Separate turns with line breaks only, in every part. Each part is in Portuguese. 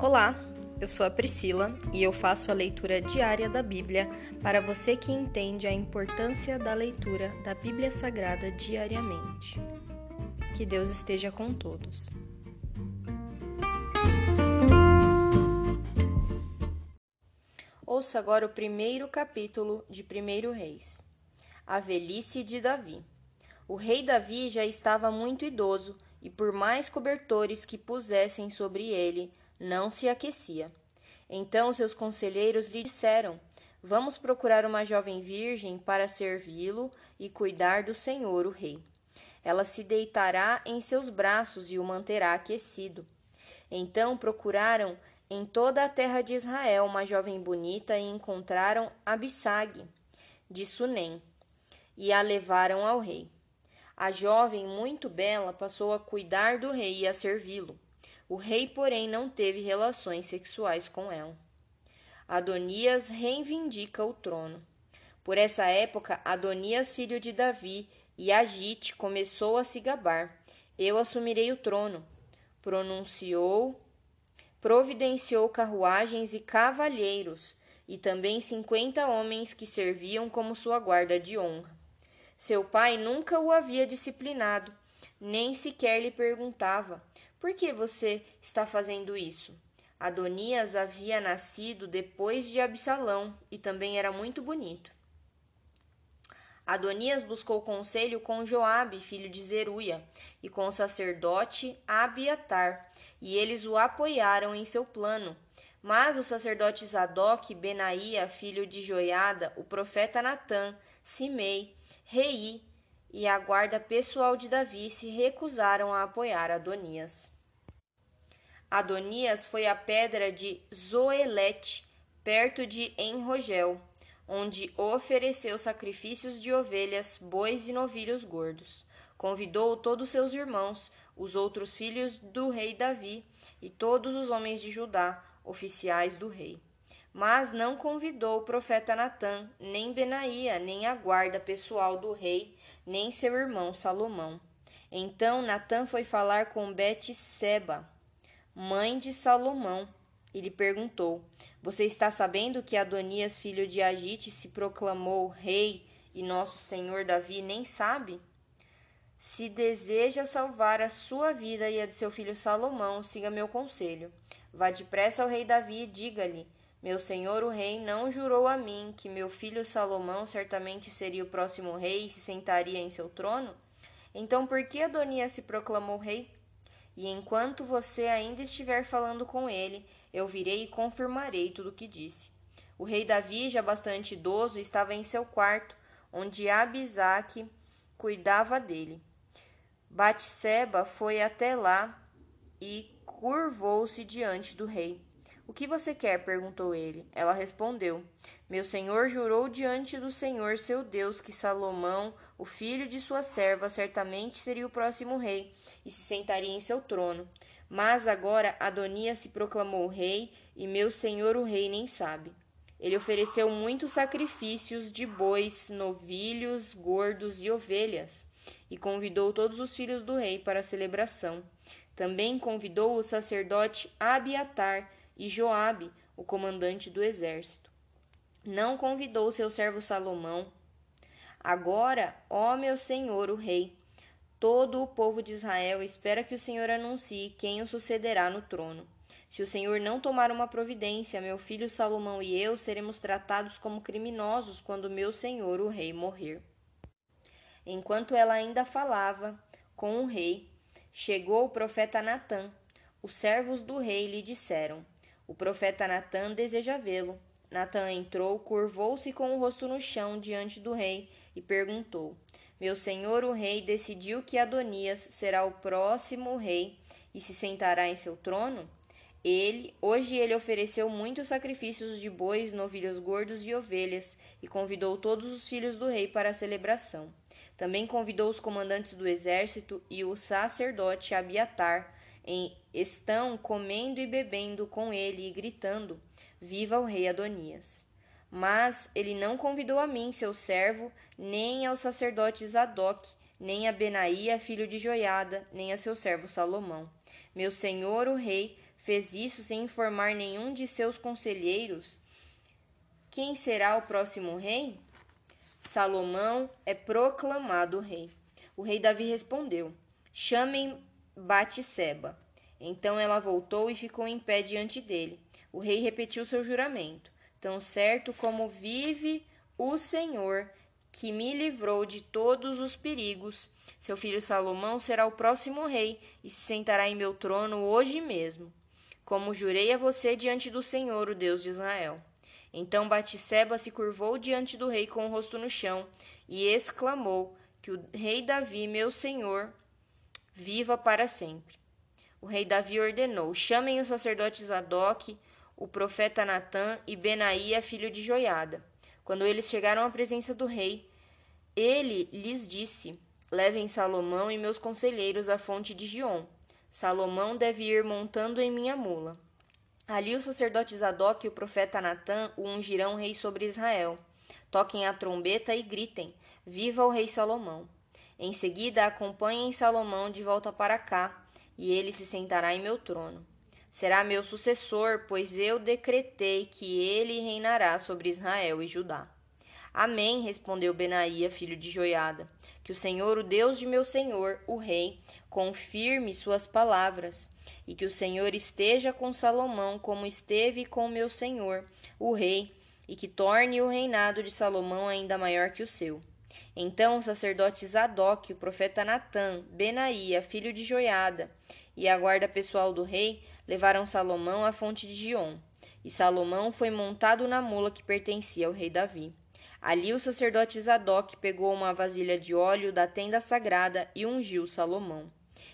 Olá, eu sou a Priscila e eu faço a leitura diária da Bíblia para você que entende a importância da leitura da Bíblia Sagrada diariamente. Que Deus esteja com todos. Ouça agora o primeiro capítulo de 1 Reis. A velhice de Davi. O rei Davi já estava muito idoso e, por mais cobertores que pusessem sobre ele, não se aquecia. Então seus conselheiros lhe disseram: Vamos procurar uma jovem virgem para servi-lo e cuidar do Senhor, o rei. Ela se deitará em seus braços e o manterá aquecido. Então procuraram em toda a terra de Israel uma jovem bonita e encontraram Abissag, de Sunem, e a levaram ao rei. A jovem, muito bela, passou a cuidar do rei e a servi-lo. O rei, porém, não teve relações sexuais com ela. Adonias reivindica o trono. Por essa época, Adonias, filho de Davi, e Agite começou a se gabar. Eu assumirei o trono. Pronunciou, providenciou carruagens e cavalheiros, e também cinquenta homens que serviam como sua guarda de honra. Seu pai nunca o havia disciplinado, nem sequer lhe perguntava: por que você está fazendo isso? Adonias havia nascido depois de Absalão e também era muito bonito. Adonias buscou conselho com Joabe, filho de Zeruia, e com o sacerdote Abiatar, e eles o apoiaram em seu plano. Mas os sacerdotes Zadok, Benaía, filho de Joiada, o profeta Natã, Simei, Rei e a guarda pessoal de Davi se recusaram a apoiar Adonias. Adonias foi à pedra de Zoelete, perto de Enrogel, onde ofereceu sacrifícios de ovelhas, bois e novilhos gordos. Convidou todos seus irmãos, os outros filhos do rei Davi e todos os homens de Judá, oficiais do rei. Mas não convidou o profeta Natã, nem Benaía, nem a guarda pessoal do rei, nem seu irmão Salomão. Então Natã foi falar com Bet-seba, mãe de Salomão, e lhe perguntou: Você está sabendo que Adonias, filho de Agite, se proclamou rei e nosso senhor Davi nem sabe? Se deseja salvar a sua vida e a de seu filho Salomão, siga meu conselho. Vá depressa ao rei Davi e diga-lhe: Meu senhor o rei não jurou a mim que meu filho Salomão certamente seria o próximo rei e se sentaria em seu trono? Então por que Adonias se proclamou rei? E enquanto você ainda estiver falando com ele, eu virei e confirmarei tudo o que disse. O rei Davi, já bastante idoso, estava em seu quarto, onde Abisaque cuidava dele. Batseba foi até lá e curvou-se diante do rei. O que você quer? perguntou ele. Ela respondeu: Meu senhor jurou diante do Senhor seu Deus que Salomão, o filho de sua serva, certamente seria o próximo rei e se sentaria em seu trono. Mas agora Adonias se proclamou rei e meu senhor o rei nem sabe. Ele ofereceu muitos sacrifícios de bois, novilhos, gordos e ovelhas, e convidou todos os filhos do rei para a celebração. Também convidou o sacerdote Abiatar e Joabe, o comandante do exército. Não convidou seu servo Salomão. Agora, ó meu senhor, o rei, todo o povo de Israel espera que o Senhor anuncie quem o sucederá no trono. Se o Senhor não tomar uma providência, meu filho Salomão e eu seremos tratados como criminosos quando meu senhor, o rei, morrer. Enquanto ela ainda falava com o rei, chegou o profeta Natã. Os servos do rei lhe disseram: o profeta Natã deseja vê-lo. Natã entrou, curvou-se com o rosto no chão diante do rei e perguntou: Meu senhor o rei decidiu que Adonias será o próximo rei e se sentará em seu trono? Ele, hoje ele ofereceu muitos sacrifícios de bois, novilhos gordos e ovelhas, e convidou todos os filhos do rei para a celebração. Também convidou os comandantes do exército e o sacerdote Abiatar, estão comendo e bebendo com ele e gritando: Viva o rei Adonias! Mas ele não convidou a mim, seu servo, nem ao sacerdote Zadok, nem a Benaía, filho de Joiada, nem a seu servo Salomão. Meu senhor, o rei, fez isso sem informar nenhum de seus conselheiros? Quem será o próximo rei? Salomão é proclamado rei. O rei Davi respondeu: Chamem Batseba. Então ela voltou e ficou em pé diante dele. O rei repetiu seu juramento: Tão certo como vive o Senhor, que me livrou de todos os perigos, seu filho Salomão será o próximo rei e se sentará em meu trono hoje mesmo, como jurei a você diante do Senhor, o Deus de Israel. Então Batseba se curvou diante do rei com o rosto no chão e exclamou: Que o rei Davi, meu senhor, viva para sempre. O rei Davi ordenou: Chamem os sacerdotes Zadok, o profeta Natã e Benaía, filho de Joiada. Quando eles chegaram à presença do rei, ele lhes disse: Levem Salomão e meus conselheiros à fonte de Gion. Salomão deve ir montando em minha mula. Ali o sacerdote Zadok e o profeta Natã o ungirão rei sobre Israel. Toquem a trombeta e gritem: Viva o rei Salomão! Em seguida, acompanhem Salomão de volta para cá, e ele se sentará em meu trono. Será meu sucessor, pois eu decretei que ele reinará sobre Israel e Judá. Amém, respondeu Benaía, filho de Joiada. Que o Senhor, o Deus de meu senhor, o rei, confirme suas palavras e que o Senhor esteja com Salomão como esteve com meu senhor, o rei, e que torne o reinado de Salomão ainda maior que o seu. Então o sacerdote Zadok, o profeta Natã, Benaía, filho de Joiada, e a guarda pessoal do rei levaram Salomão à fonte de Gion. E Salomão foi montado na mula que pertencia ao rei Davi. Ali o sacerdote Zadok pegou uma vasilha de óleo da tenda sagrada e ungiu Salomão.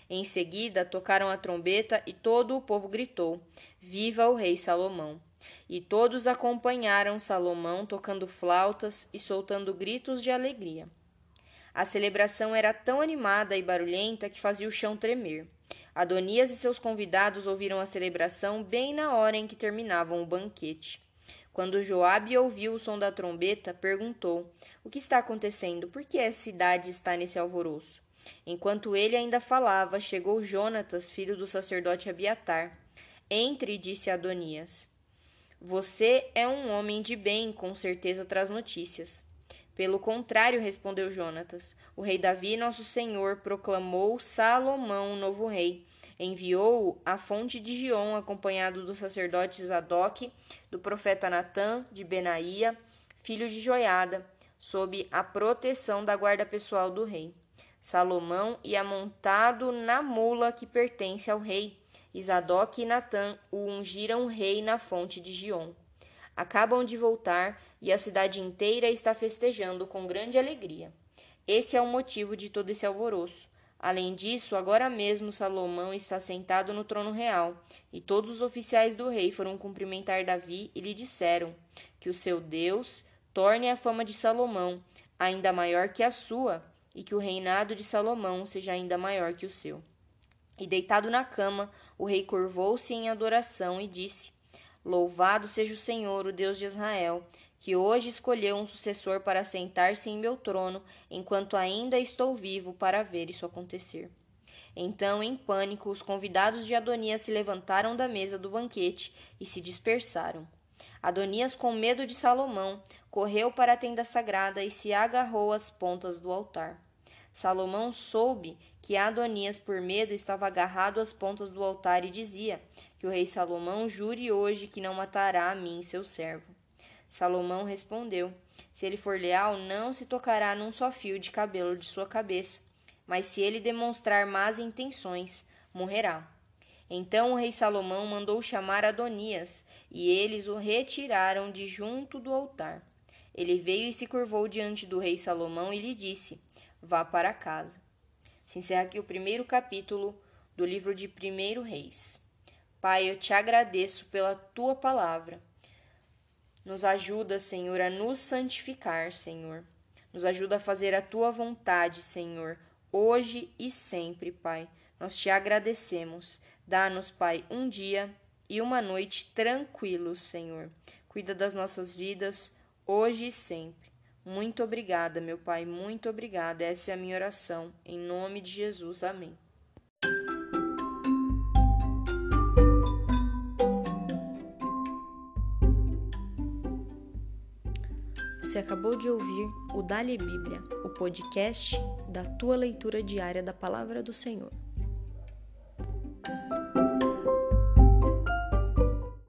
Em seguida, tocaram a trombeta e todo o povo gritou: Viva o rei Salomão! E todos acompanharam Salomão tocando flautas e soltando gritos de alegria. A celebração era tão animada e barulhenta que fazia o chão tremer. Adonias e seus convidados ouviram a celebração bem na hora em que terminavam o banquete. Quando Joabe ouviu o som da trombeta, perguntou: O que está acontecendo? Por que a cidade está nesse alvoroço? Enquanto ele ainda falava, chegou Jonatas, filho do sacerdote Abiatar. Entre, disse Adonias. Você é um homem de bem, com certeza traz notícias. Pelo contrário, respondeu Jonatas, o rei Davi, nosso senhor, proclamou Salomão novo rei. Enviou-o à fonte de Gion, acompanhado do sacerdote Zadok, do profeta Natã, de Benaía, filho de Joiada, sob a proteção da guarda pessoal do rei. Salomão ia montado na mula que pertence ao rei. Isadoc e Natã o ungiram rei na fonte de Gion. Acabam de voltar e a cidade inteira está festejando com grande alegria. Esse é o motivo de todo esse alvoroço. Além disso, agora mesmo Salomão está sentado no trono real, e todos os oficiais do rei foram cumprimentar Davi e lhe disseram que o seu Deus torne a fama de Salomão ainda maior que a sua e que o reinado de Salomão seja ainda maior que o seu. E deitado na cama, o rei curvou-se em adoração e disse: Louvado seja o Senhor, o Deus de Israel, que hoje escolheu um sucessor para sentar-se em meu trono, enquanto ainda estou vivo para ver isso acontecer. Então, em pânico, os convidados de Adonias se levantaram da mesa do banquete e se dispersaram. Adonias, com medo de Salomão, correu para a tenda sagrada e se agarrou às pontas do altar. Salomão soube que Adonias, por medo, estava agarrado às pontas do altar e dizia: Que o rei Salomão jure hoje que não matará a mim, seu servo. Salomão respondeu: Se ele for leal, não se tocará num só fio de cabelo de sua cabeça, mas se ele demonstrar más intenções, morrerá. Então o rei Salomão mandou chamar Adonias, e eles o retiraram de junto do altar. Ele veio e se curvou diante do rei Salomão e lhe disse: vá para casa. Se encerra aqui o primeiro capítulo do livro de Primeiro Reis. Pai, eu te agradeço pela tua palavra. Nos ajuda, Senhor, a nos santificar, Senhor. Nos ajuda a fazer a tua vontade, Senhor, hoje e sempre, Pai. Nós te agradecemos. Dá-nos, Pai, um dia e uma noite tranquilos, Senhor. Cuida das nossas vidas, hoje e sempre. Muito obrigada, meu Pai, muito obrigada. Essa é a minha oração. Em nome de Jesus. Amém. Você acabou de ouvir o Dali Bíblia, o podcast da tua leitura diária da palavra do Senhor.